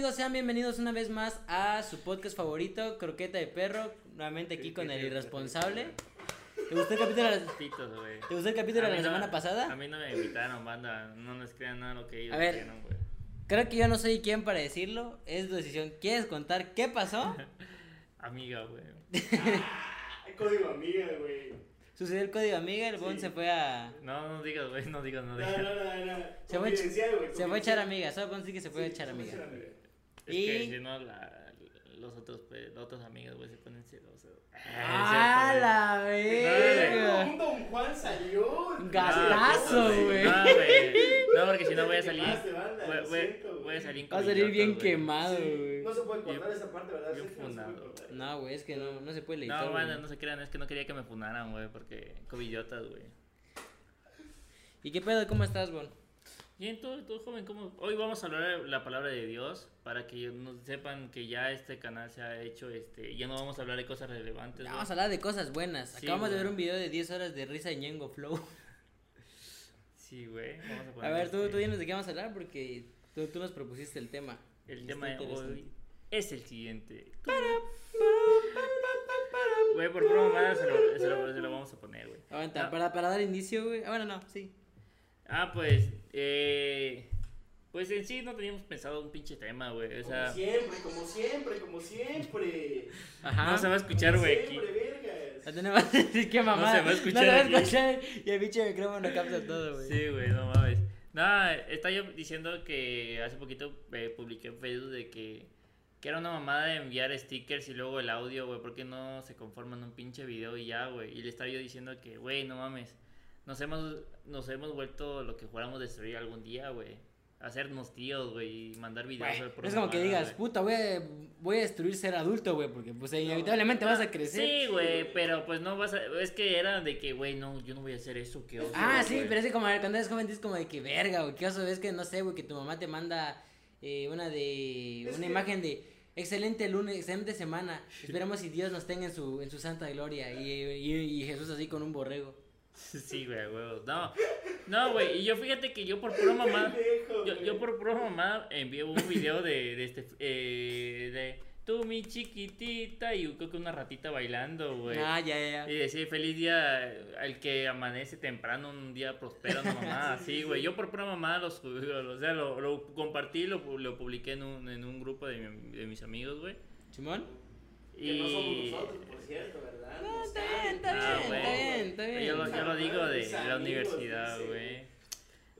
amigos? Sean bienvenidos una vez más a su podcast favorito, Croqueta de Perro. Nuevamente aquí con el irresponsable. ¿Te gustó el capítulo de la, Pitos, güey. ¿te gustó el capítulo A de la mí no- semana A pasada? mí no me invitaron, banda. No les crean nada lo que ellos A ver. dijeron, güey. Creo que yo no soy quien para decirlo. Es tu decisión. ¿Quieres contar qué pasó? Amiga, güey. Hay código amiga, güey. Sucedió el código amiga, el Bon Sí. se fue a. No, no digas, güey. No digas, no No, digas. no, no, no. Se fue, a se fue a echar amiga. Solo Bon sí que se fue a Sí, a amiga. echar amiga. Es Y- que si no, la, los otros, pues, las otras amigas, güey, se ponen celosos. ¡Ah, la verga! Un Don Juan salió. Gatazo, No, güey. No, güey. No, porque si no voy a salir. Voy, güey. a salir Va a salir bien güey. quemado, Sí, güey. No se puede cortar esa parte, ¿verdad? bien fundado. No, güey, es que no, no se puede editar. No, güey. banda, no se crean. Es que no quería que me funaran, güey. Porque covidiotas, güey. ¿Y qué pedo? ¿Cómo estás, Bon? Bien, tú, tú, joven, ¿cómo? Hoy vamos a hablar de la palabra de Dios para que nos sepan que ya este canal se ha hecho, este, ya no vamos a hablar de cosas relevantes. Güey. Vamos a hablar de cosas buenas. Sí, Acabamos de ver un video de 10 horas de risa de Ñengo Flow. Sí, güey. Vamos a A ver, tú, este- tú dinos de qué vamos a hablar porque tú, tú nos propusiste el tema. El tema de hoy es el siguiente. Güey, por mamada se lo, se, lo, se lo vamos a poner, güey. Aguanta, Ah. para, para dar inicio, güey. Ah, bueno, no, sí. Ah, pues, eh, pues en sí no teníamos pensado un pinche tema, güey. O sea, Como siempre, como siempre, como siempre. Ajá. no se va a escuchar, güey, aquí. Siempre, vergas. No qué mamada. se va a escuchar No se va a escuchar. Y el pinche micrófono capta todo, güey. Sí, güey, no mames. Nada, estaba yo diciendo que hace poquito eh, publiqué en Facebook de que, que era una mamada de enviar stickers y luego el audio, güey, porque no se conforman un pinche video y ya, güey. Y le estaba yo diciendo que, güey, no mames, nos hemos, nos hemos vuelto lo que juramos destruir algún día, güey. Hacernos tíos, güey, y mandar videos. Güey, por es como que digas, güey. puta, voy a, voy a destruir ser adulto, güey, porque pues inevitablemente vas a crecer. Sí, güey, pero pues no vas a... Es que era de que, güey, no, yo no voy a hacer eso, que oso, Ah, sí, güey. pero es que como cuando eres joven dices como de que verga, güey, qué oso es que no sé, güey, que tu mamá te manda eh, una de Es una que- imagen de excelente lunes, excelente semana. Esperemos si Dios nos tenga en su en su santa gloria y, y, y Jesús así con un borrego. Sí, güey, güey. No, no, güey. Y yo fíjate que yo por pura mamá. Pendejo, Yo, yo por pura mamá envié un video de, de este. Eh, de tú, mi chiquitita. Y creo que una ratita bailando, güey. Ah, ya, ya, Y decía feliz día al que amanece temprano, un día prospero, una mamá. así, güey. Yo por pura mamá lo subí, o sea, lo, lo compartí, lo, lo publiqué en un, en un grupo de, mi- de mis amigos, güey. Simón. Que no somos Y. nosotros, por cierto, ¿verdad? No, está bien, está Ah, bien, está bien, está bien. Yo lo, yo lo digo de la universidad, güey.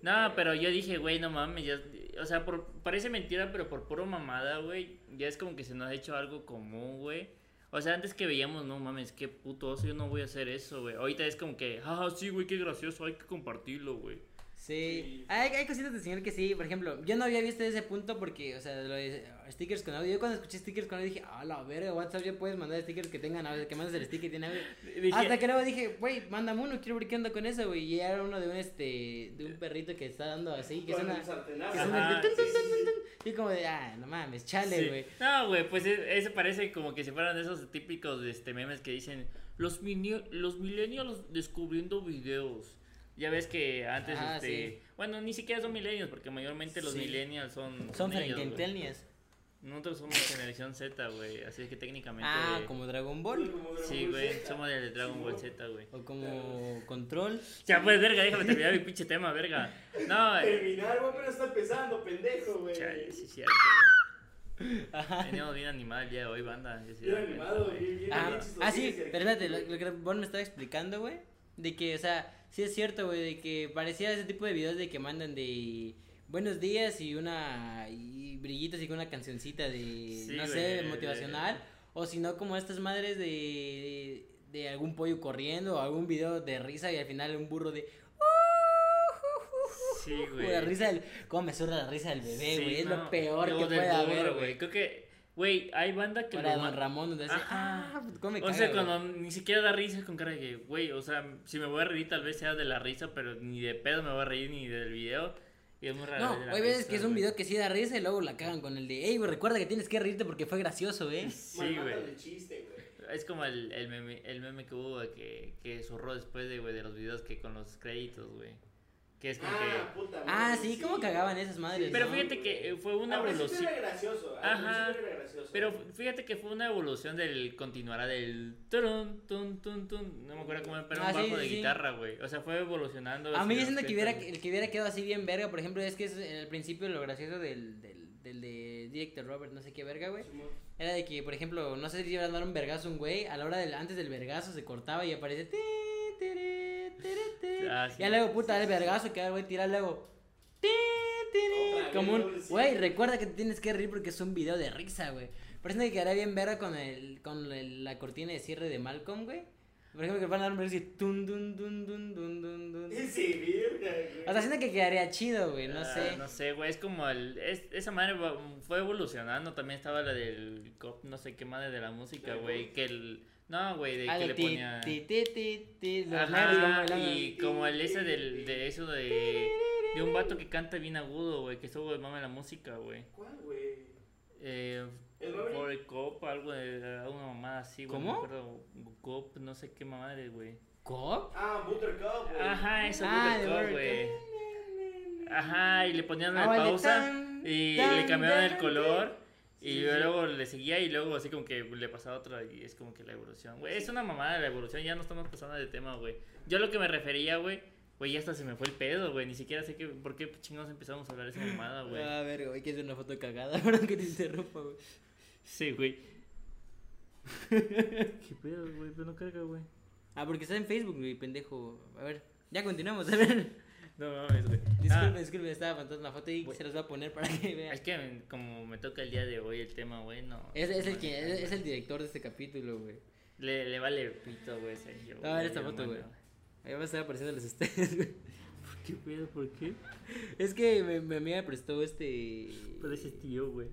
No, pero yo dije, güey, no mames, ya, o sea, por, parece mentira, pero por puro mamada, güey, ya es como que se nos ha hecho algo común, güey. O sea, antes que veíamos, no mames, qué puto oso, yo no voy a hacer eso, güey. Ahorita es como que, ah, sí, güey, qué gracioso, hay que compartirlo, güey. Sí, Sí. Hay, hay cositas de señor que sí, por ejemplo, yo no había visto ese punto porque, o sea, lo de stickers con audio, yo cuando escuché stickers con audio dije, ah, la verga, WhatsApp ya puedes mandar stickers que tengan audio, que mandes el sticker y tiene audio. Dije, Hasta que luego dije, güey, mándame uno, quiero ver qué onda con eso, güey, y era uno de un, este, de un perrito que está dando así, que suena, que suena el Sí, tun, tun, sí, tun, sí. tun, tun, y como de, ah, no mames, chale, Sí. güey. No, güey, pues e- ese parece como que si fueran de esos típicos este, memes que dicen los, mini- los millennials descubriendo videos. Ya ves que antes, este, sí. bueno, ni siquiera son millennials, porque mayormente los Sí. millennials son... Son. Frankentelnias. Nosotros somos generación Z, güey, así es que técnicamente... Ah, como Dragon Ball, Como Dragon Sí, güey, somos del Dragon Ball. Z, güey. o como Control. Ya, pues, verga, déjame terminar mi pinche tema, verga. No, eh, Terminar, güey, pero está empezando, pendejo, güey. chale, sí cierto, güey. Veníamos bien animados el día de hoy, banda. sí Bien animado, bien, bien, Ah, ah, sí, sí, pero espérate, lo, lo que Bon me estaba explicando, güey, de que, o sea, sí es cierto, güey, de que parecía ese tipo de videos de que mandan de buenos días y una, y brillitos y con una cancioncita de, Sí, no sé, motivacional, o si no, como estas madres de, de, algún pollo corriendo, o algún video de risa y al final un burro de... Sí, Güey. La risa del... ¿Cómo me surra la risa del bebé, Sí, güey? es no, lo peor que puede haber, güey. Creo que, güey, hay banda que Para lo Don Ramón, donde dice, ah, ¿cómo me O sea, güey?" cuando ni siquiera da risa con cara de que, güey, o sea, si me voy a reír tal vez sea de la risa, pero ni de pedo me voy a reír ni del video. Y es muy raro. No, la hay veces que es un video que sí da risa y luego la cagan con el de, hey, güey, recuerda que tienes que reírte porque fue gracioso, ¿eh? Sí, güey. Es como el, el, meme, el meme que hubo que, que zurró después de, güey, de los videos que con los créditos, güey. Que es como Ah, que... puta Ah, madre, sí, cómo cagaban esas madres. Pero ¿no? fíjate que eh, fue una Al evolución. era gracioso. Al Ajá. era gracioso. Pero fíjate que fue una evolución del continuará del turun, tun, tun, tun. No me acuerdo cómo era, pero Ah, un sí, bajo de sí, sí. guitarra, güey. O sea, fue evolucionando. A mí los que hubiera, que- el que hubiera quedado así bien verga, por ejemplo, es que es en el principio lo gracioso del, del, del de Director Robert, no sé qué verga, güey. Era de que, por ejemplo, no sé si iba a dar un vergazo un güey, a la hora del, antes del vergazo se cortaba y aparece. Tiri, tiri, tiri. Ah, sí. Ya luego, puta, el vergazo, que el güey tira luego. Como un. Güey, recuerda que te tienes que reír porque es un video de risa, güey. Parece que quedaría bien verga con, el, con el- la cortina de cierre de Malcolm, güey. Por ejemplo, que van a dar un y tun, dun, dun, dun, dun, dun, dun. Sí, güey. O sea, siento que quedaría chido, güey, no Ah, sé. No sé, güey, es como el, es- esa madre fue evolucionando, también estaba la del no sé qué madre de la música, ¿Del güey, que el, no, güey, de Ah, que le ponía, ti, ti, ti, Ajá, y como el ese del, de eso de, de un vato que canta bien agudo, güey, que estuvo de mame la música, güey, ¿Cuál, güey? eh, por el cop, algo de, una mamada así, güey, ¿Cómo? no cop, no sé qué madre, güey, ¿Cop? Ah, Buttercup, güey. ajá, eso, Ah, Buttercup, güey, ajá, y le ponían Ah, una vale, pausa, tan, Y tan, le cambiaban el tan, color. Sí, Y sí. luego le seguía y luego así como que le pasaba otra y es como que la evolución. Güey, es una mamada la evolución, ya no estamos pasando de tema, güey. Yo lo que me refería, güey, güey, ya hasta se me fue el pedo, güey. Ni siquiera sé que, por qué chingados empezamos a hablar de esa mamada, güey. A ver, güey, que es una foto cagada, perdón que te interrumpa, güey. Sí, güey. ¿Qué pedo, güey? Pero no carga, güey. Ah, porque está en Facebook, güey, pendejo. A ver, ya continuamos, a ver. No mames, güey. Disculpen, Ah, disculpen, estaba faltando la foto y se los voy a poner para que vean. es que como me toca el día de hoy el tema, güey, no. Es, es el no, que, no, es, es el director de este capítulo, güey. Le, le vale pito, güey, Sergio. A ver esta foto, güey. Ahí va a estar apareciéndoles a ustedes, güey. ¿Qué pedo? ¿Por qué? Es que mi, mi amiga me prestó este. Pareces tío, güey.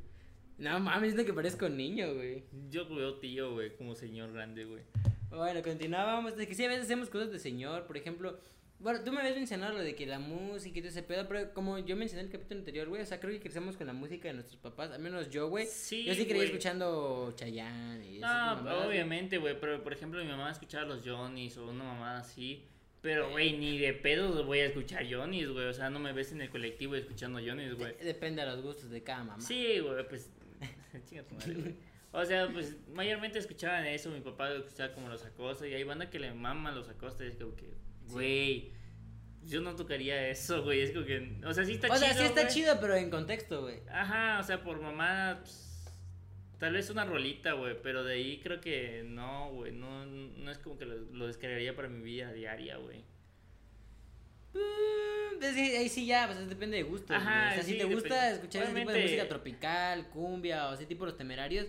No mames, es que parezco niño, güey. Yo veo tío, güey, como señor grande, güey. Bueno, continuábamos. De que sí, a veces hacemos cosas de señor. Por ejemplo, bueno, tú me habías mencionado lo de que la música y todo ese pedo. Pero como yo mencioné en el capítulo anterior, güey, o sea, creo que crecemos con la música de nuestros papás. Al menos yo, güey. Sí, yo sí creía güey. escuchando Chayanne y No, mamadas, obviamente, güey, pero por ejemplo mi mamá escuchaba los Johnnies o una mamá así. Pero, güey, ni de pedos voy a escuchar Johnnies, güey. O sea, no me ves en el colectivo escuchando Johnnies, güey. De- Depende de los gustos de cada mamá. Sí, güey, pues. Chinga tu madre, güey. O sea, pues mayormente escuchaban eso. Mi papá escuchaba como los acosta. Y hay banda que le maman los acosta. Y es como que, güey, yo no tocaría eso, güey. Es como que. O sea, sí está o chido. sea, sí está güey. chido, pero en contexto, güey. Ajá, o sea, por mamá, pues, tal vez una rolita, güey, pero de ahí creo que no, güey, no, no es como que lo, lo descargaría para mi vida diaria, güey. Mm, es que ahí sí ya, pues depende de gustos. Ajá, güey. O sea, si te gusta depende. escuchar ese tipo de música tropical, cumbia o ese tipo de los temerarios,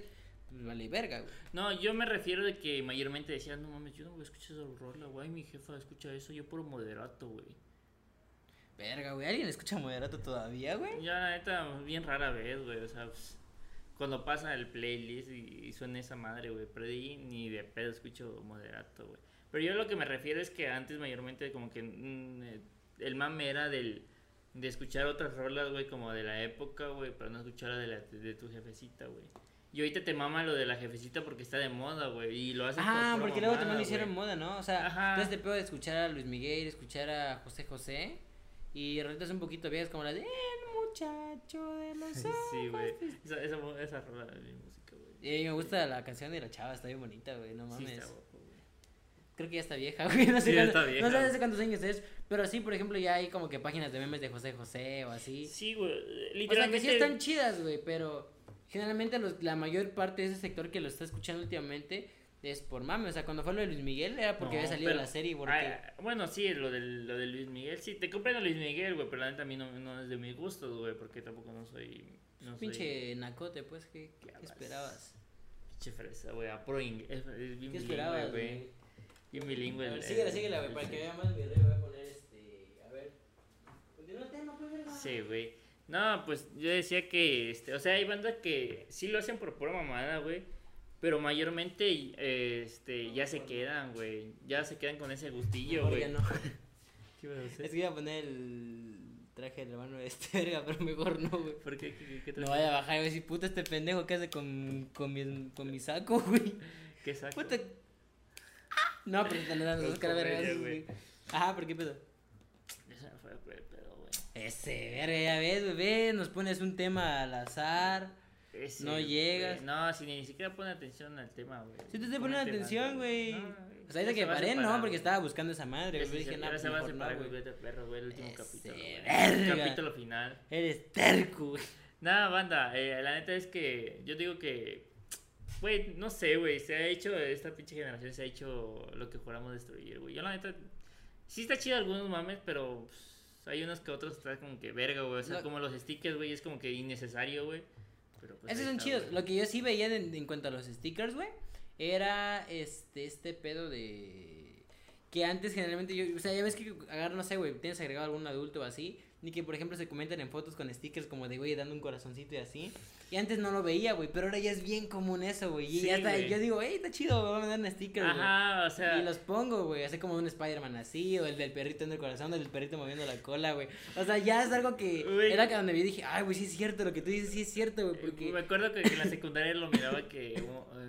pues vale verga, güey. No, yo me refiero de que mayormente decían, no mames, yo no voy a escuchar esa rola, güey, mi jefa escucha eso, yo puro moderato, güey. Verga, güey. ¿Alguien escucha moderato todavía, güey? Ya, la neta, bien rara vez, güey, o sea, pues, cuando pasa el playlist y, y suena esa madre, güey, pero ahí ni de pedo escucho moderato, güey. Pero yo lo que me refiero es que antes mayormente como que mm, eh, el mame era del de escuchar otras rolas, güey, como de la época, güey, pero no escuchar la de, la, de tu jefecita, güey. Y ahorita te mama lo de la jefecita porque está de moda, güey, y lo haces por pura porque luego también lo hicieron moda, ¿no? O sea, Ajá. entonces te puedo escuchar a Luis Miguel, escuchar a José José. Y rolitas un poquito viejas como la de El muchacho de los ojos. Sí, güey. Esa, esa, esa rola de mi música, güey. Y me gusta la canción de la chava, está bien bonita, güey, no Sí, mames. está guapo, güey. Creo que ya está vieja, güey. No sé, Sí, ya cuánto- está vieja, no sé hace cuántos años es. Pero sí, por ejemplo, ya hay como que páginas de memes de José José o así. Sí, güey. O sea, que Literalmente. sí están chidas, güey, pero generalmente los- la mayor parte de ese sector que lo está escuchando últimamente es por mame. O sea, cuando fue lo de Luis Miguel era porque No, había salido pero- la serie. Porque... Ah, bueno, sí, lo, del, lo de Luis Miguel. Sí, te comprendo Luis Miguel, güey, pero la neta a mí no, no es de mis gustos, güey, porque tampoco no soy. No soy Pinche nacote, pues, ¿qué, qué esperabas? pinche fresa, güey, a pro inglés. Es, es bien ¿Qué bilingüe, esperabas, güey. Bien bilingüe. A ver, síguela, el- síguela, güey, para que vea más el video voy a poner este, a ver. El tema, pues. Sí, güey. No, pues yo decía que, este, o sea, hay bandas que sí lo hacen por pura mamada, güey. Pero mayormente, eh, este, ya se quedan, güey. Ya se quedan con ese gustillo, Mejor güey. ya no. ¿Qué a hacer? Es que iba a poner el traje del hermano de este verga, pero mejor no, güey. ¿Por qué? ¿Qué, qué, qué No vaya a bajar y decir, puta, este pendejo que hace con, con, mi, con mi saco, güey. ¿Qué saco? Puta. No, pero te le dan Los vergas, güey. Ajá, ¿por qué pedo? Esa fue, güey, pero- Ese, verga, ya ves, ves, nos pones un tema al azar. Ese, No llegas. No, si ni siquiera pone atención al tema, güey. Sí te estoy poniendo atención, güey. No, O sea, ahorita que paré, no, porque estaba buscando esa madre, güey. Dije, no, se va a separar, no, güey, vete perro, güey, el último Ese, capítulo. verga. El capítulo final. Eres terco, güey. Nada, banda, eh, la neta es que yo digo que, güey, no sé, güey, se ha hecho, esta pinche generación se ha hecho lo que juramos destruir, güey. Yo la neta, sí está chido algunos mames, pero pues, hay unos que otros están como que verga, güey. O sea, como los stickers, güey, es como que innecesario, güey. Pero pues Esos son está, chidos. Lo que yo sí veía en, en cuanto a los stickers, güey, era este, este pedo de... Que antes generalmente yo, o sea, ya ves que agarra, no sé, güey, tienes agregado algún adulto o así, ni que por ejemplo se comentan en fotos con stickers como de, güey, dando un corazoncito y así. Y antes no lo veía, güey, pero ahora ya es bien común eso, güey. Y Sí, ya está, yo digo, hey, está chido, me voy a mandar un sticker, güey. Ajá, o sea, Y los pongo, güey, así como un Spider-Man así, o el del perrito en el corazón, o el del perrito moviendo la cola, güey. O sea, ya es algo que era que donde yo dije, ay, güey, sí es cierto, lo que tú dices sí es cierto, güey, porque... Me acuerdo que en la secundaria lo miraba que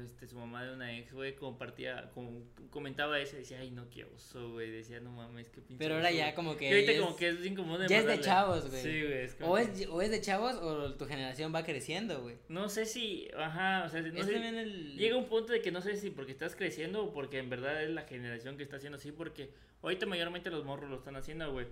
este, su mamá de una ex, güey, compartía, com- comentaba eso y decía, ay, no, qué oso, güey. Decía, no mames, qué pinche Pero ahora oso, ya güey". como que Y ahorita ya como es- que es ya es de mandarle. chavos, güey. Sí, güey. Es como O es, o es de chavos o tu generación va creciendo, güey. No sé si, ajá, o sea, no es sé. también el... Llega un punto de que no sé si porque estás creciendo o porque en verdad es la generación que está haciendo así, porque ahorita mayormente los morros lo están haciendo, güey.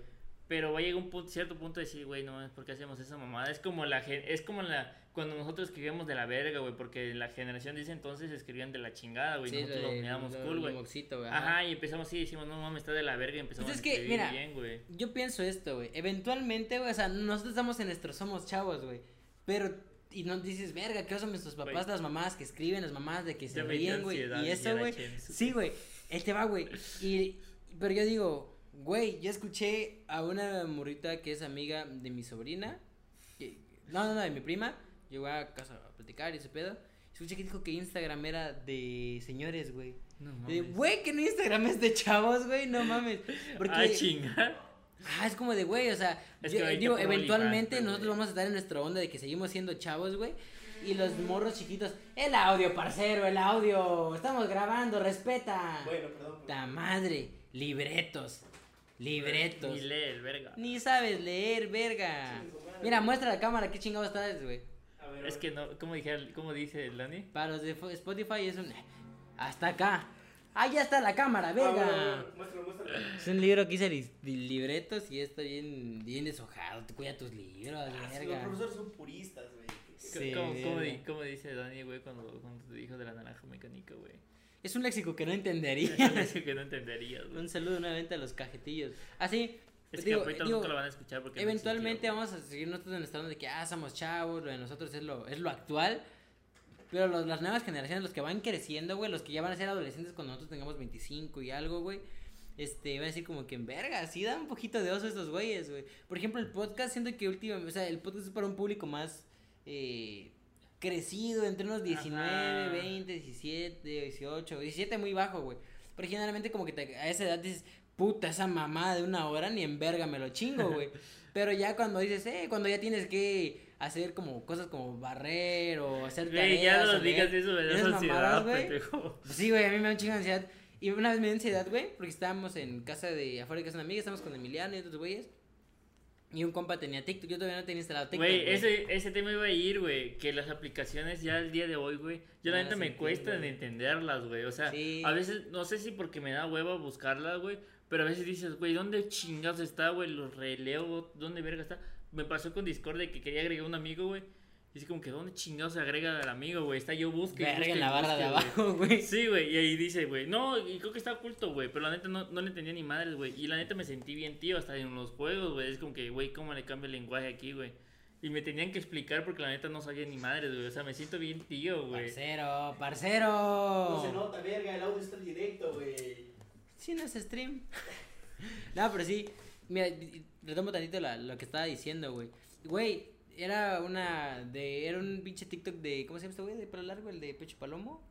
Pero va a llegar un punto, cierto punto de decir, güey, no, es porque hacemos esa mamada. Es como la es como la cuando nosotros escribíamos de la verga, güey, porque la generación de ese entonces escribían de la chingada, güey. Sí, nosotros lo miramos lo- cool, güey. güey, Ajá, y empezamos así, decimos, no mames, está de la verga y empezamos Pues es a que, mira, bien, güey. Yo pienso esto, güey. Eventualmente, güey, o sea, nosotros estamos en nuestros somos chavos, güey. Pero, y no dices, verga, ¿qué son nuestros papás, las mamás que escriben, las mamás de que se ríen, güey? Y eso, güey. Sí, güey. Él te va, güey. Y, pero yo digo, güey, yo escuché a una morrita que es amiga de mi sobrina. que- no, no, no, de mi prima. Llegó a casa a platicar y ese pedo. Escuché que dijo que Instagram era de señores, güey. No mames. Güey, que no Instagram es de chavos, güey, no mames. Porque, Ah, chinga. Ah, es como de, güey, o sea, Es que digo, eventualmente nosotros güey. vamos a estar en nuestra onda de que seguimos siendo chavos, güey. Y los morros chiquitos, el audio, parcero, el audio, estamos grabando, respeta. Bueno, perdón. Ta madre, libretos, libretos. Ni lee el verga. Ni sabes leer, verga. Mira, muestra la cámara, qué chingados traes, güey. A ver, Es que no, ¿cómo, dije, ¿cómo dice el Dani? Para los de Spotify es un... Hasta acá. Ah, ya está la cámara, a ver, a ver, a verga. ver, Muéstralo, muéstralo. Es un libro que li- li- libretos y está bien, bien deshojado. Te cuida tus libros, Ah, sí, los verga. profesores son puristas, güey. Sí, ¿Cómo, cómo, di- verga. cómo dice Dani, güey, cuando, cuando te dijo de la naranja mecánica, güey? Es un léxico que no entendería. Es que no entenderías, güey. un saludo nuevamente a los cajetillos. Así, Es digo, que ahorita digo, nunca lo van a escuchar porque eventualmente vamos a seguir nosotros en nuestra onda de que, ah, somos chavos, lo de nosotros es lo, es lo actual. Pero los- las nuevas generaciones, los que van creciendo, güey, los que ya van a ser adolescentes cuando nosotros tengamos 25 y algo, güey. Este, van a decir como que en verga, sí da un poquito de oso estos güeyes, güey. Por ejemplo, el podcast, siento que últimamente, o sea, el podcast es para un público más eh, crecido, entre unos 19, Ajá. 20, 17, 18, 17 muy bajo, güey. Pero generalmente como que te- a esa edad dices, puta, esa mamada de una hora ni en verga me lo chingo, güey. Pero ya cuando dices, eh, cuando ya tienes que hacer como cosas como barrer o hacer Güey, tareas. ya o no leer, digas eso, me esas ansiedad, güey. pendejo. Sí, güey, a mí me da un chingo de ansiedad. Y una vez me dio ansiedad, güey, porque estábamos en casa de, afuera de casa de una amiga, estábamos con Emiliano y otros güeyes. Y un compa tenía TikTok, yo todavía no tenía instalado TikTok. Güey, ese, ese tema iba a ir, güey, que las aplicaciones ya al día de hoy, güey, yo la neta me cuesta entenderlas, güey, o sea, Sí. a veces, no sé si porque me da hueva buscarlas, güey, pero a veces dices, güey, ¿dónde chingados está, güey? Los releo, ¿dónde verga está? Me pasó con Discord de que quería agregar un amigo, güey, y así como que, ¿dónde chingados se agrega al amigo, güey? Está yo busque, Verga en la barra de busque, abajo, güey. Sí, güey, y ahí dice, güey, no, y creo que está oculto, güey, pero la neta no, no le entendía ni madres, güey, y la neta me sentí bien tío hasta en los juegos, güey, es como que, güey, ¿cómo le cambia el lenguaje aquí, güey? Y me tenían que explicar porque la neta no sabía ni madres, güey, o sea, me siento bien tío, güey. Parcero, parcero. No se nota, verga, el audio está directo, güey. Sí, no es stream. no, pero sí. Mira, retomo tantito la- lo que estaba diciendo, güey. Güey, era una. de Era un pinche TikTok de. ¿Cómo se llama este güey? De pelo largo, el de Pecho Palomo.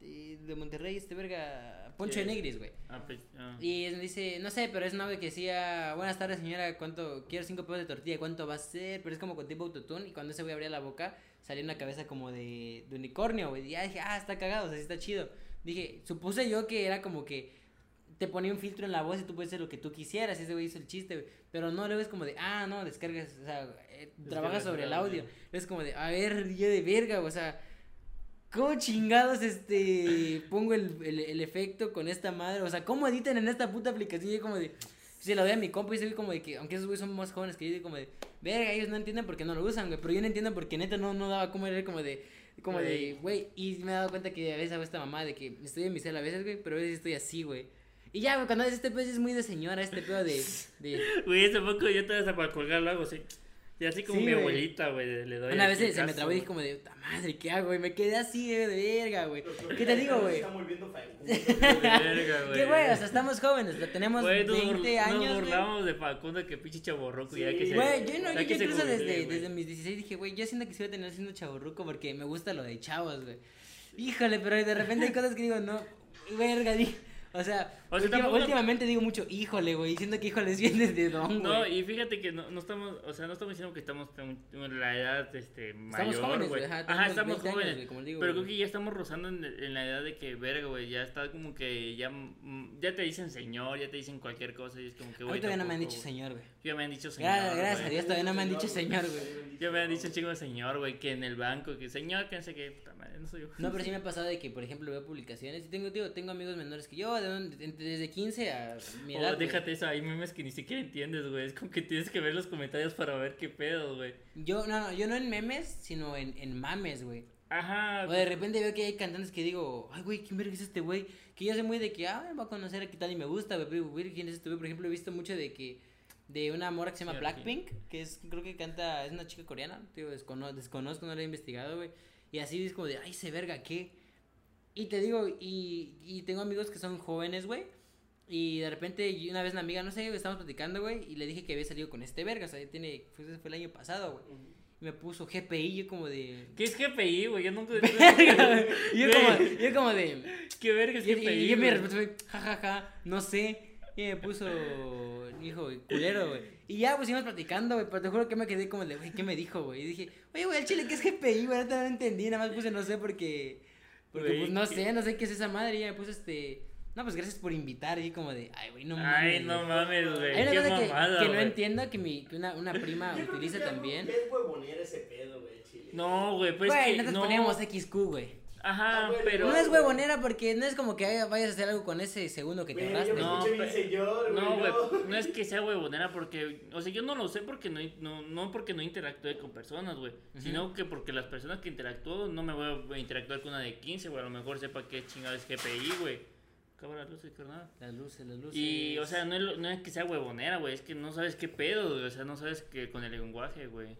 De, de Monterrey, este verga. Poncho de. Negris, güey. Ah, pues, ah. Y él dice, no sé, pero es un audio que decía, buenas tardes señora, ¿cuánto? Quiero cinco pesos de tortilla, ¿cuánto va a ser? Pero es como con tipo autotune y cuando ese güey abría la boca salía una cabeza como de, de unicornio, güey. Y ya dije, ah, está cagado, o sea, sí está chido. Dije, supuse yo que era como que te ponía un filtro en la voz y tú puedes hacer lo que tú quisieras. Ese güey hizo el chiste, güey. Pero no, luego es como de, ah, no, descargas, o sea, eh, trabajas sobre el audio. Es como de, a ver, yo de verga, o sea, ¿cómo chingados este pongo el, el, el efecto con esta madre? O sea, ¿cómo editan en esta puta aplicación? Y yo como de, se lo doy a mi compa y se ve como de que, aunque esos güeyes son más jóvenes que yo, digo como de, verga, ellos no entienden por qué no lo usan, güey. Pero yo no entiendo porque neta no, no daba como era como de, como de, güey. Y me he dado cuenta que a veces hago esta mamá de que estoy en mi cel a veces, güey, pero a veces estoy así, güey. Y ya, güey, cuando haces este pedo es muy de señora, este pedo de, de... Güey, hace poco yo te hasta para colgar lo hago así. Y así como Sí, mi abuelita, güey, le doy. Una vez se, se me trabó y dije como de, puta madre, ¿qué hago, güey? Me quedé así, eh, de verga, güey. ¿Qué te digo, güey? Están volviendo Facundo. Verga, güey. ¿Qué, güey? O sea, estamos jóvenes, lo tenemos nos 20 burl- años, Nos burlamos de Facundo que pinche chaborroco ya Sí. que se. Güey, yo no, ya yo se incluso desde, desde mis 16 dije, güey, yo siento que sí voy a tener siendo chaburruco porque me gusta lo de chavos, güey. Híjole, pero de repente hay cosas que digo, no, verga, di. O sea, O sea, tampoco- últimamente digo mucho, híjole, güey, siento que híjole es bien desde don, No, güey. y fíjate que no, no estamos, o sea, no estamos diciendo que estamos en la edad este, mayor, jóvenes, güey. ajá, estamos 20 años, jóvenes. güey, como digo, pero güey. creo que ya estamos rozando en, en la edad de que, verga, güey, ya está como que ya, ya te dicen señor, ya te dicen cualquier cosa y es como que, güey, todavía no me han dicho señor, güey. Ya me han dicho señor, Gracias, gracias a. Dios todavía no me han dicho señor, güey. Ya me han dicho chingo señor, güey, que en el banco, que señor, que no sé qué, puta madre, no soy yo. No, pero sí me ha pasado de que, por ejemplo, veo publicaciones y tengo, digo, tengo amigos menores que yo, de un- de- desde 15 a mi O edad, güey. déjate eso, hay memes que ni siquiera entiendes, güey. Es como que tienes que ver los comentarios para ver qué pedo, güey. Yo, no, no, yo no en memes, sino en, en mames, güey. Ajá. O de repente veo que hay cantantes que digo, ay, güey, ¿quién verga es este güey? Que yo sé muy de que, ah, va a conocer a qué tal y me gusta, güey. ¿Quién es este güey? Por ejemplo, he visto mucho de que, de una mora que se llama Blackpink, que es, creo que canta, es una chica coreana, tío, descono- desconozco, no la he investigado, güey. Y así es como de, ay, se verga, ¿qué? Y te digo, y, y tengo amigos que son jóvenes, güey. Y de repente, una vez una amiga, no sé, estamos platicando, güey, y le dije que había salido con este verga, o sea, ya tiene, fue, fue el año pasado, güey. Y me puso GPI, yo como de... ¿Qué es GPI, güey? Yo nunca. Y yo como, yo como de... ¿Qué verga es Y, GPI? y yo me fue, jajaja, no sé. Y me puso, hijo, culero, güey. Y ya, pues íbamos platicando, güey, pero te juro que me quedé como de, güey, ¿qué me dijo, güey? Y dije, oye, güey, el chile, ¿qué es GPI, güey? No entendí, nada más puse no sé porque, porque pues no sé, no sé qué es esa madre. Y ya me puso este, no, pues gracias por invitar. Y como de, ay, güey, no mames. Ay, no güey". mames, güey. Hay una cosa que, mamada, que no entiendo que, mi, que una, una prima Yo creo que utiliza también. es huevonera ese pedo, güey, chile. No, güey, pues Güey, que nosotros no. poníamos XQ, güey. Ajá, pero. No es huevonera porque no es como que vayas a hacer algo con ese segundo que te me No. No, güey, no es que sea huevonera porque, o sea, yo no lo sé porque no, no, no porque no interactúe con personas, güey, sino que porque las personas que interactúo no me voy a interactuar con una de 15, güey, a lo mejor sepa qué chingada es GPI, güey. Cámara, luces, carnal. Las luces, las luces. Y, o sea, no es, lo- no es que sea huevonera, güey, es que no sabes qué pedo, güey, o sea, no sabes que con el lenguaje, güey.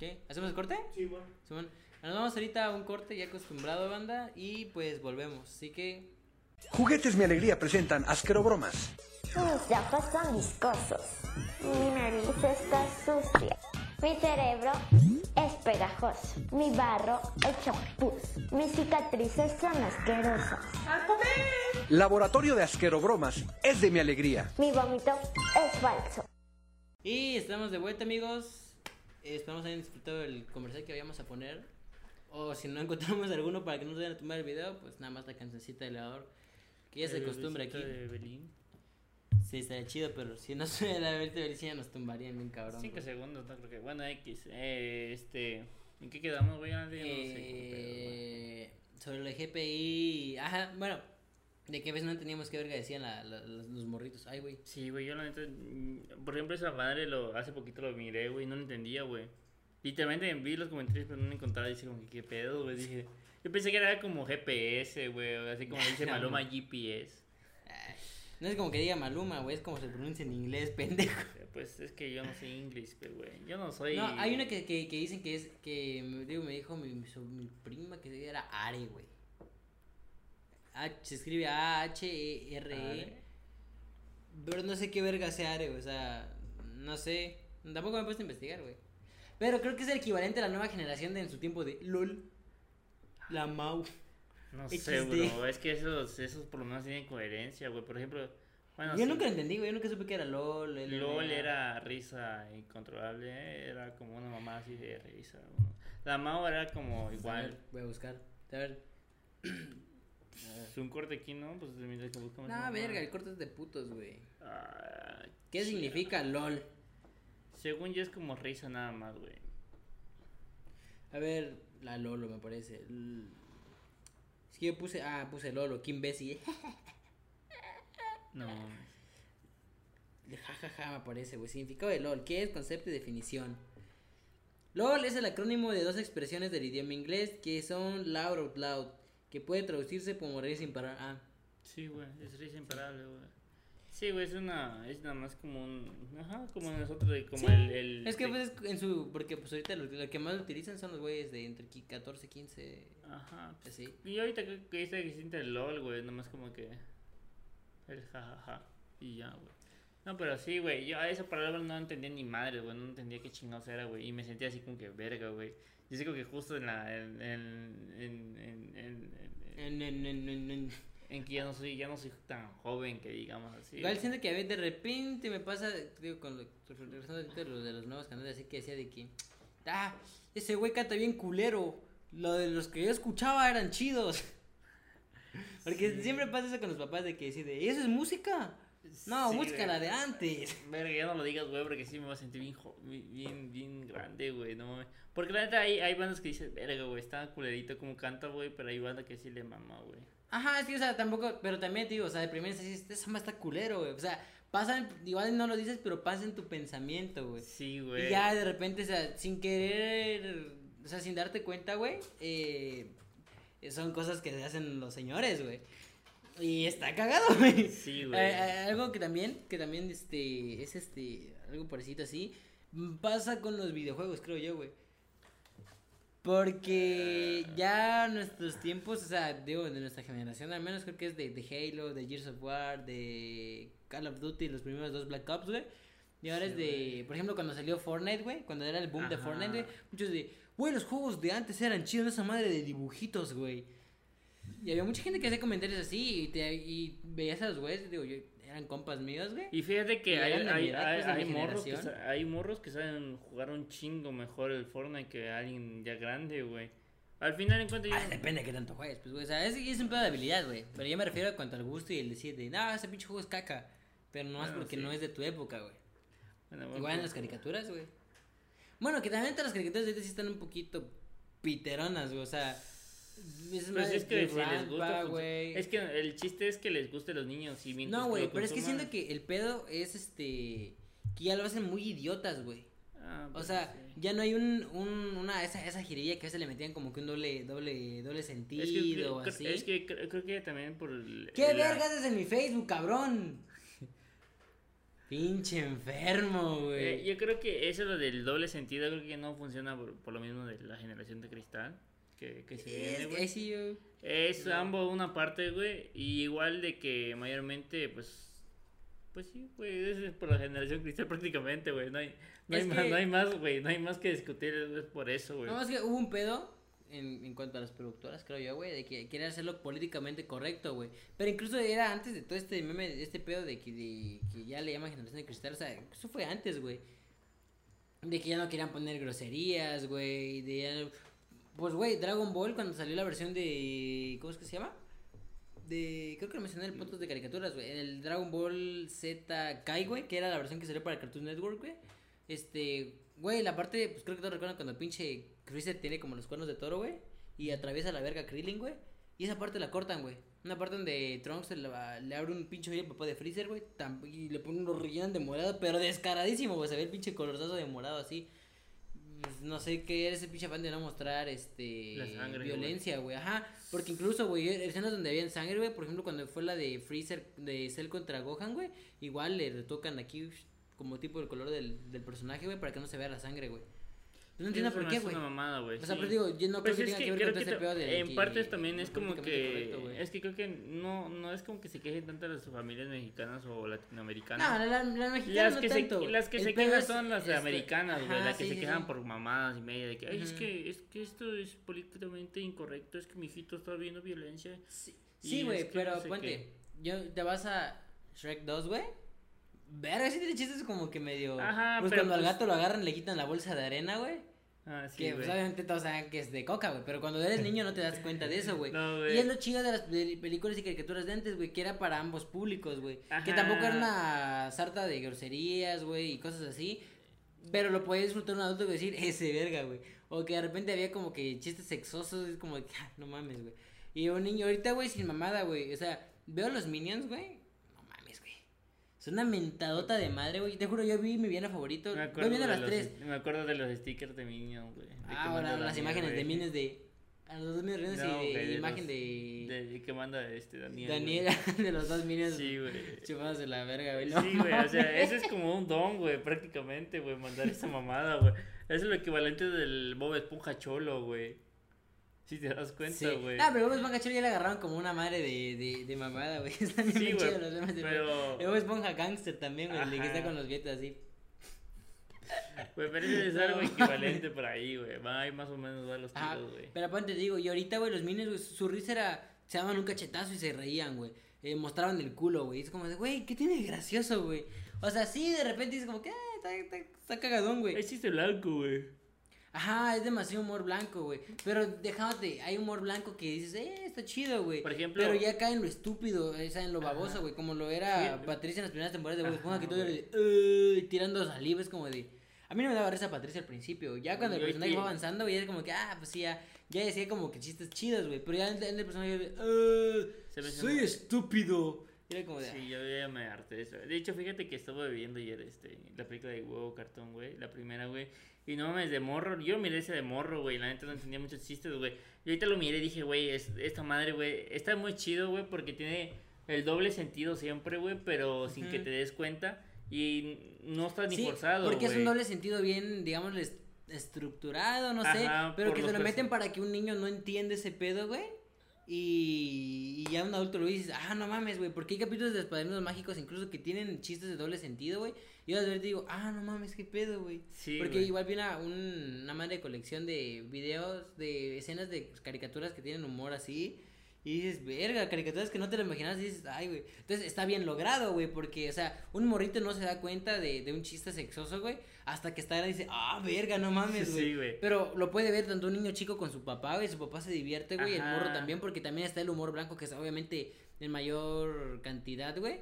¿Qué? ¿Hacemos el corte? Sí, güey. Nos vamos ahorita a un corte ya acostumbrado, banda. Y pues volvemos. Así que. Juguetes Mi Alegría presentan Asquero Bromas. Mis ojos son viscosos. Mi nariz está sucia. Mi cerebro es pegajoso. Mi barro hecho pus. Mis cicatrices son asquerosas. Laboratorio de Asquero Bromas es de Mi Alegría. Mi vómito es falso. Y estamos de vuelta, amigos. Esperamos hayan disfrutado el comercial que vayamos a poner. O si no encontramos alguno para que no nos vayan a tomar el video, pues nada más la cancioncita del elevador. Que ya se acostumbra aquí. de Belín. Sí, estaría chido, pero si no suena la verdad, ya nos tumbarían bien cabrón. 5 güey. segundos, no creo que. Bueno, X. Eh, este. ¿En qué quedamos, güey? No sé qué güey. Eh, sobre lo de GPI. Ajá, bueno. De que a veces no entendíamos qué verga decían la- la- los, los morritos. Ay, güey. Sí, güey, yo la neta, mm, por ejemplo, esa madre lo, hace poquito lo miré, güey, no lo entendía, güey. Literalmente vi los comentarios, pero no lo encontraba, dice como que qué pedo, güey, dije. Yo pensé que era como GPS, güey, así como dice No, Maluma güey. GPS. No es como que diga Maluma, güey. Es como se pronuncia en inglés, pendejo. Pues es que yo no sé inglés, pero, güey, yo no soy... No, hay una que, que, que dicen que es. Que me, digo, me dijo mi, mi, prima que era Are, güey. Se escribe A-H-E-R-E. Are. Pero no sé qué verga sea Are, güey. O sea, no sé. Tampoco me he puesto a investigar, güey. Pero creo que es el equivalente a la nueva generación de en su tiempo de LOL. La Mau. No sé, XD. bro, es que esos, esos por lo menos tienen coherencia, güey, por ejemplo... Bueno, Yo sí, nunca lo entendí, güey. Yo nunca supe que era LOL. LOL era risa incontrolable, eh, era como una mamá así de risa. uno. La Mao era como A ver, igual. voy a buscar. A ver. Es un corte aquí, ¿no? Pues mira que buscamos. No, verga, el corte es de putos, güey. Ah, ¿Qué significa LOL? Según yo es como risa nada más, güey. A ver, la Lolo me parece. L- Es que yo puse, ah, puse Lolo, qué imbécil. No mames. De jajaja me aparece, güey. Significado de LOL, ¿qué es? Concepto y definición. LOL es el acrónimo de dos expresiones del idioma inglés que son loud out loud, que puede traducirse como reír sin parar. Ah, Sí, güey, es risa imparable, güey. Sí, güey, es una, es nada más como un, ajá, como nosotros, como Sí, el, el... es que de- pues es en su, porque pues ahorita lo, lo que más lo utilizan son los güeyes de entre qui- 14, 15, Ajá, pues, así. Y ahorita creo que dice que siente el LOL, güey, nomás como que el jajaja y ya, güey. No, pero sí, güey, yo a esa palabra no entendía ni madre, güey, no entendía qué chingados era, güey, y me sentía así como que verga, güey. Yo sé que justo en la, en, en, en, en, en, en- En- en- en- en- en- que ya no soy, ya no soy tan joven que digamos así. Igual siento que a veces de repente me pasa, digo, con regresando ahorita lo de los nuevos canales, así que decía de que, ah, ese güey canta bien culero, lo de los que yo escuchaba eran chidos. Porque Sí. siempre pasa eso con los papás de que deciden, ¿y eso es música? No, Sí, música la de antes. Verga, ya no lo digas, güey, porque sí me voy a sentir bien, bien, bien, grande, güey, no mames. Porque la neta hay, hay bandas que dicen, verga, güey, está culerito como canta, güey, pero hay bandas que sí le mama, güey. Ajá, que, o sea, tampoco, pero también digo, o sea, de primera dices, esa más está culero, güey. O sea, pasa, igual no lo dices, pero pasa en tu pensamiento, güey. Sí, güey. Y ya de repente, o sea, sin querer, o sea, sin darte cuenta, güey, eh, son cosas que hacen los señores, güey. Y está cagado, güey. Sí, güey. eh, algo que también, que también, este, es este, algo parecido así, pasa con los videojuegos, creo yo, güey. Porque ya nuestros tiempos, o sea, digo, de nuestra generación, al menos creo que es de, de Halo, de Gears of War, de Call of Duty, los primeros dos Black Ops, güey. Y ahora Sí, es de, por ejemplo, cuando salió Fortnite, güey, cuando era el boom de. Fortnite, güey, muchos de, güey, los juegos de antes eran chidos, esa madre de dibujitos, güey. Y había mucha gente que hacía comentarios así y, te, y veías a los güeyes, digo, yo, eran compas míos, güey. Y fíjate que Y hay, hay, pues, hay morros que, hay morros que saben jugar un chingo mejor el Fortnite que alguien ya grande, güey. Al final en cuenta yo... Ah, depende de qué tanto juegues, pues, güey. O sea, es, es un pedo de habilidad, güey. Pero yo me refiero a cuanto al gusto y el decir de, no, ese pinche juego es caca. Pero no es Bueno, porque sí. no es de tu época, güey. Bueno, bueno, Igual en las caricaturas, güey. Bueno, que también las caricaturas de ahorita sí están un poquito piteronas, güey. O sea, es Pues que si les gusta, Rampa, es que el chiste es que les guste a los niños y No, güey, pero es que siento que el pedo es este. Que ya lo hacen muy idiotas, güey. Ah, O pues sea, sí. ya no hay un, un una, esa, esa jirilla que a veces le metían como que un doble, doble, doble Es que, sentido o así. es que creo, creo que también por el... ¿Qué la- vergas es en mi Facebook, cabrón? Pinche enfermo, güey. Eh, yo creo que eso lo del doble sentido creo que no funciona por, por lo mismo de la generación de cristal que, que se viene, es, güey. Es ambos una parte, güey, y igual de que mayormente, pues, pues sí, güey, es por la generación cristal prácticamente, güey, no hay, no hay más, no hay más, güey, no hay más que discutir, es por eso, güey. No, es que hubo un pedo en, en cuanto a las productoras, creo yo, güey, de que querían hacerlo políticamente correcto, güey. Pero incluso era antes de todo este meme, de este pedo de que, de, que ya le llaman generación de cristal, o sea, eso fue antes, güey. De que ya no querían poner groserías, güey, de ya no- Pues, güey, Dragon Ball cuando salió la versión de... ¿Cómo es que se llama? De... Creo que lo mencioné en el podcast de caricaturas, güey. El Dragon Ball Z Kai, güey, que era la versión que salió para Cartoon Network, güey. Este... Güey, la parte, pues creo que todos recuerdan cuando pinche Freezer tiene como los cuernos de toro, güey. Y atraviesa la verga Krillin, güey. Y esa parte la cortan, güey. Una parte donde Trunks le, abre un pinche hoyo al papá de Freezer, güey. Y le ponen unos rellenos de morado, pero descaradísimo, güey. Se ve el pinche colorzazo de morado así. Pues, No sé qué era ese pinche afán de no mostrar este La sangre, violencia, güey. Ajá. Porque incluso, güey, escenas donde había sangre, güey. Por ejemplo, cuando fue la de Freezer de Cell contra Gohan, güey. Igual le retocan aquí como tipo el color del, del personaje, güey, para que no se vea la sangre, güey. No entiendo por qué, es güey. una mamada, güey. O sea, sí. pero digo, yo no Pues creo que es tenga que, ver con ese pedo de en que partes también es como que correcto, es que creo que no no es como que se quejen tanto las familias mexicanas o No, latinoamericanas. la, la, la mexicana las no que tanto. se las que El se quejan es- son las este, americanas, güey, las que sí, se sí, quejan por mamadas y media de que ay, es que es que esto es políticamente incorrecto, es que mi hijito está viendo violencia. Sí, es güey, pero ponte, yo, te vas a Shrek 2, güey. Verga, sí tiene chistes como que medio... Ajá, pues pero cuando al pues- gato lo agarran le quitan la bolsa de arena, güey. Ah, sí, que pues, obviamente todos saben que es de coca, güey. Pero cuando eres niño no te das cuenta de eso, güey. No, y es lo chido de las pel- películas y caricaturas de antes, güey, que era para ambos públicos, güey. Que tampoco era una sarta de groserías, güey, y cosas así. Pero lo podía disfrutar un adulto y decir, ese verga, güey. O que de repente había como que chistes sexosos, es como "Ah, no mames, güey. Y un niño, ahorita, güey, sin mamada, güey. O sea, veo los Minions, güey. Es una mentadota de madre, güey. Te juro, yo vi mi villano favorito. Me acuerdo, viendo de las los, tres. me acuerdo de los stickers de Minion, güey. Ah, ahora las Daniel, imágenes de. Minions de. A los dos Minions No, y de imagen los- de. De que manda este Daniel. Daniel, güey. de los dos Minions. Sí, güey. Chupados de la verga, güey. no Sí, güey, o sea, eso es como un don, güey, prácticamente, güey, mandar esa mamada, güey. Es lo equivalente del Bob Esponja Cholo, güey. Si te das cuenta, Sí. güey. Ah, pero Bob Esponja Cholo ya le agarraron como una madre de, de, de mamada, güey. Están bien Sí, chidos los memes de pero- de Bob Esponja Gangster también, güey. El que está con los bietos así. Güey, pero ese es algo equivalente por ahí, güey. Va, ahí más o menos va los tiros, güey. Pero aparte te digo, y ahorita, güey, los Minions, güey, su risa era. Se daban un cachetazo y se reían, güey. Eh, mostraban el culo, güey. Es como de, güey, ¿qué tiene de gracioso, güey? O sea, sí, de repente dices como que, ah, está, está, está cagadón, güey. Es chiste blanco, güey. Ajá, es demasiado humor blanco, güey. Pero déjate, hay humor blanco que dices, eh, está chido, güey. Por ejemplo- Pero ya cae en lo estúpido, o sea, en lo baboso, güey. Como lo era Sí. Patricia en las primeras temporadas de Bob Esponja, que todo era de, "Uy", tirando saliva, es como de. A mí no me daba risa Patricia al principio. Ya cuando el personaje fue avanzando, güey, era como que, ah, pues sí, ya, ya decía como que chistes chidos, güey. Pero ya en el personaje, de, "Ah, Se me hace soy estúpido. Era como de, Sí, yo ya me harté de eso. De hecho, fíjate que estuve viendo ayer este, la película de huevo cartón, güey. La primera, güey. Y no mames, de morro. Yo miré ese de morro, güey. La neta no entendía muchos chistes, güey. Y ahorita lo miré y dije, güey, es, esta madre, güey. Está muy chido, güey, porque tiene el doble sentido siempre, güey. Pero sin que Ujú. te des cuenta. Y no está ni Sí, forzado, porque es un doble sentido bien, digamos, est- estructurado, no sé, Ajá, pero por que se lo meten para que un niño no entienda ese pedo, güey. Y, y ya un adulto lo dices, ah, no mames, güey, porque hay capítulos de los padrinos mágicos incluso que tienen chistes de doble sentido, güey. Y yo a ver digo, ah, no mames, qué pedo, güey. Sí, porque igual vi una, un- una madre colección de videos, de escenas de caricaturas que tienen humor así. Y dices, verga, caricaturas que no te lo imaginas y dices, ay, güey. Entonces está bien logrado, güey, porque, o sea, un morrito no se da cuenta de, de un chiste sexoso, güey, hasta que está ahí y dice, ah, verga, no mames, güey. Sí, güey. Pero lo puede ver tanto un niño chico con su papá, güey, su papá se divierte, güey, el morro también, porque también está el humor blanco, que es obviamente en mayor cantidad, güey.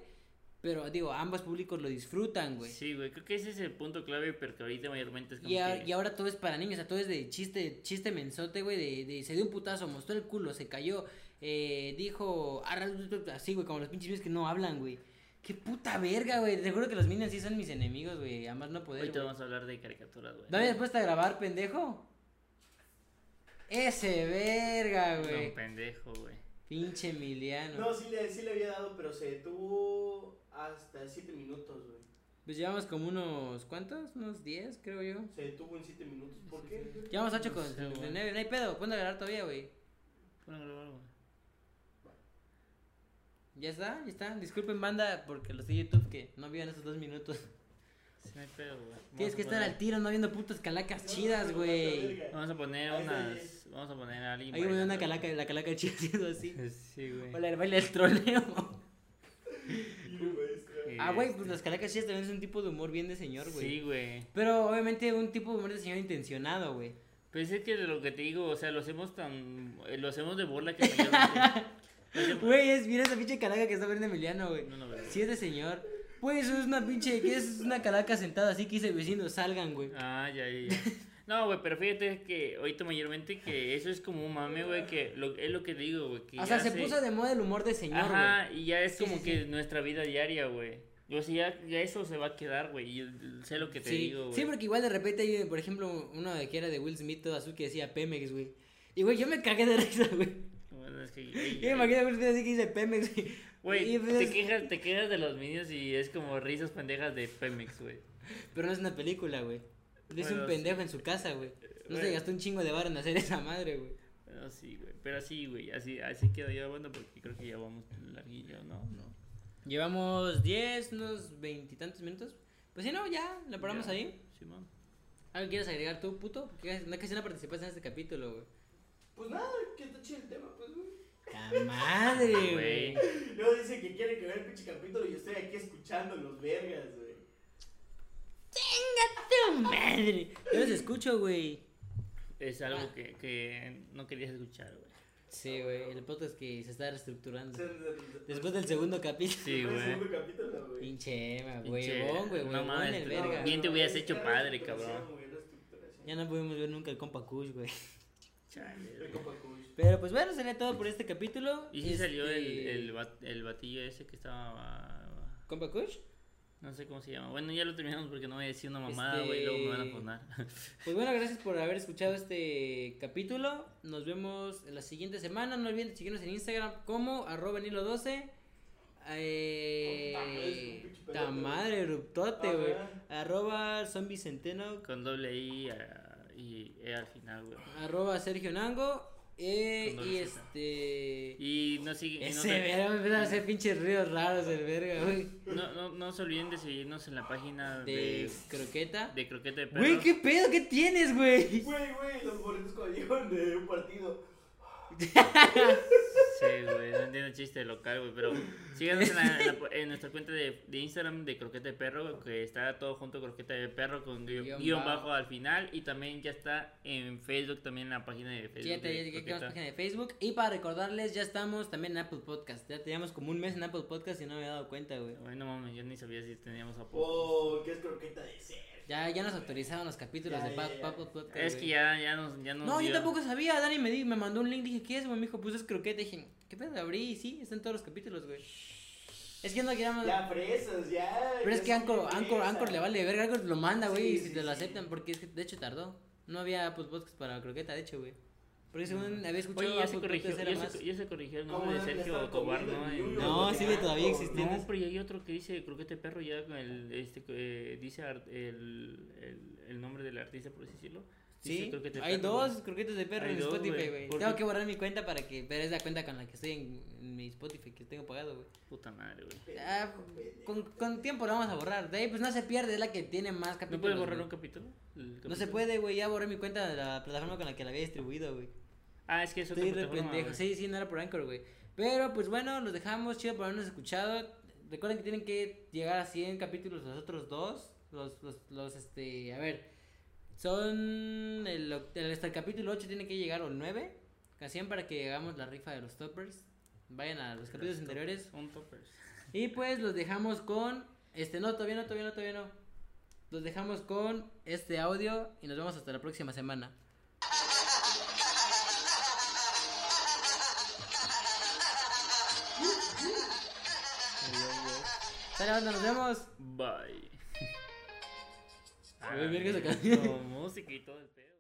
Pero, digo, ambos públicos lo disfrutan, güey. Sí, güey. Creo que ese es el punto clave, porque ahorita mayormente es como Y, a- que... y ahora todo es para niños, o sea, todo es de chiste, chiste mensote, güey, de, de se dio un putazo, mostró el culo, se cayó, eh, dijo, arra- así, güey, como los pinches niños que no hablan, güey. Qué puta verga, güey. Te juro que los minions sí son mis enemigos, güey. Además no poder. Ahorita vamos a hablar de caricaturas, güey. ¿No habías puesto a grabar, pendejo? Ese verga, güey. No, pendejo, güey. Pinche Emiliano. No, sí le, sí le había dado, pero se detuvo hasta 7 minutos, güey. Pues llevamos como unos, ¿cuántos? Unos 10, creo yo. Se detuvo en 7 minutos. ¿Por qué? Llevamos 8 con No sé, güey. 9. No hay pedo, a grabar todavía, güey. A grabar, güey. Ya está, ya está. Disculpen, banda, porque los de YouTube que no vieron esos dos minutos. Sí, no hay pedo, güey. Tienes Vamos que a estar poner- al tiro, no viendo putas calacas No, chidas, no, no, güey. Vamos a poner unas. Vamos a poner a alguien. Ahí voy una bailando. calaca, la calaca chida haciendo así. Sí, güey. Hola, el baile del troleo. Ah, güey, pues las calacas chidas también es un tipo de humor bien de señor, güey. Sí, güey. Pero obviamente un tipo de humor de señor intencionado, güey. Es que de lo que te digo, o sea, lo hacemos tan. eh, Lo hacemos de burla que Güey, es, mira esa pinche calaca que está viendo Emiliano, güey. No, no, güey. Si es de señor. Pues eso es una pinche, que es una calaca sentada así que dice vecinos, salgan, güey. Ah, ya, ya, ya. No, güey, pero fíjate que ahorita mayormente que eso es como un mame, güey, que lo, es lo que digo, güey. que O sea, se puso de moda el humor de señor, güey. Ajá, y ya es como sí, que sí. nuestra vida diaria, güey. Yo sí, ya, ya eso se va a quedar, güey. Y yo sé lo que te digo, güey. sí, porque igual de repente hay, por ejemplo, uno de que era de Will Smith todo azul que decía Pemex, güey. Y güey, yo me cagué de risa, güey. Es que. Yo me imagino a Will Smith así que dice Pemex, güey. Te, quejas, te quejas de los niños y es como risas pendejas de Pemex, güey. Pero no es una película, güey. Es Bueno, un pendejo en su casa, güey. No se gastó un chingo de bar en hacer esa madre, güey. Bueno, sí, güey. Pero sí, güey. Así, así quedó ya bueno porque creo que ya vamos larguillo, ¿no? No. Llevamos 10, unos veintitantos minutos. Pues si no, ya, la paramos Ya, ahí. Simón. ¿Algo quieres agregar tú, puto? Porque casi no participas en este capítulo, güey. Pues nada, que está chido el tema, pues, güey. ¡La madre, güey! Güey. Luego dice que quiere que vea el pinche capítulo y yo estoy aquí escuchando los vergas, güey. ¡Tu madre! Yo los escucho, güey. es algo que, que no querías escuchar, güey. Sí, güey, el podcast que se está reestructurando. Después del segundo capítulo. Sí, güey. segundo capítulo, güey. Pinche huevón, güey, no mames, bien te hubieras hecho padre, cabrón. Ya no pudimos ver nunca el compa Kush, güey. Chale. Pero pues bueno, sería todo por este capítulo. Y si salió el, Este, el, bat- el batillo ese que estaba. ¿Compa Kush? No sé cómo se llama. Bueno, ya lo terminamos porque no voy a decir una mamada, güey. Luego me van a Este- poner. Pues bueno, gracias por haber escuchado este capítulo. Nos vemos la siguiente semana. No olviden seguirnos en Instagram como arroba nilo12. Eh, ta madre, eruptote, güey. Arroba zombie centeno. Con doble I y E al final, güey. Arroba Sergio Nango. eh, y este. Y no sigue. no, Ese te- verga me a hacer pinches ruidos raros el verga, güey. no, no, no se olviden de seguirnos en la página De de, croqueta. de Croqueta de Perro. Güey, ¿qué pedo? ¿Qué tienes, güey? Güey, güey, los boletos cuando llegan de un partido. Sí, güey, no entiendo el chiste local, güey, pero síganos en, la- en la- en nuestra cuenta de, de Instagram de Croqueta de Perro, que está todo junto Croqueta de Perro con guion, Guión guion bajo. bajo al final y también ya está en Facebook, también en la página de Facebook. Sí, ya, página de Facebook. Y para recordarles, ya estamos también en Apple Podcast. Ya teníamos como un mes en Apple Podcast y no me había dado cuenta, güey. Güey, no mames, yo ni sabía si teníamos apoyo. Oh, ¿qué es croqueta de ser? Ya, ya nos autorizaron los capítulos Ya, de ya, Podcast. es que ya, ya nos, ya nos No, yo tampoco sabía. Dani me, di- me mandó un link. Dije, ¿qué es, güey? Me dijo, pues es croqueta. Dije, ¿qué pedo? Abrí y sí, están todos los capítulos, güey. Es que no queríamos. Ya, fresas, ya. Pero es que Anchor, Anchor. Anchor le vale verga. Anchor lo manda, güey. Sí, y si sí, te lo sí. aceptan, porque es que de hecho tardó. No había Apple Podcast para croqueta, de hecho, güey. Porque según había escuchado. Oye, ya se corrigió, ya más- se, ya se corrigió el ¿Cómo nombre de Sergio comiendo ¿no? en York? No, sigue todavía existiendo. No, pero ya hay otro que dice Croquete de Perro ya con el, este, eh, dice el, el, el nombre del artista, por así decirlo. Dice Sí, Croquete de hay Perro, dos güey. croquetas de perro Hay en dos, Spotify, güey. güey. ¿Por Tengo que borrar mi cuenta para que ver es la cuenta con la que estoy en, en mi Spotify que tengo pagado, güey. Puta madre, güey. Ah, con, con tiempo lo vamos a borrar. De ahí pues no se pierde, es la que tiene más ¿No capítulos. puedes borrar güey. un capítulo? ¿El No se capítulo? puede, güey, ya borré mi cuenta de la plataforma con la que la había distribuido, güey. Ah, es que es otra Estoy re pendejo. Sí, sí, no era por Anchor, güey. Pero pues bueno, los dejamos, chido por habernos escuchado. Recuerden que tienen que llegar a 100 capítulos los otros dos. Los, los, los este, a ver. Son el, hasta el capítulo 8 tiene que llegar o el 9. Casi para que hagamos la rifa de los toppers. Vayan a los capítulos Los anteriores. Son toppers. Y pues los dejamos con. Este, no, todavía no, todavía no, todavía no. Los dejamos con este audio y nos vemos hasta la próxima semana. Sale, banda, nos vemos. Bye. Güey, verga esa Ay, canción. Música y todo el pedo.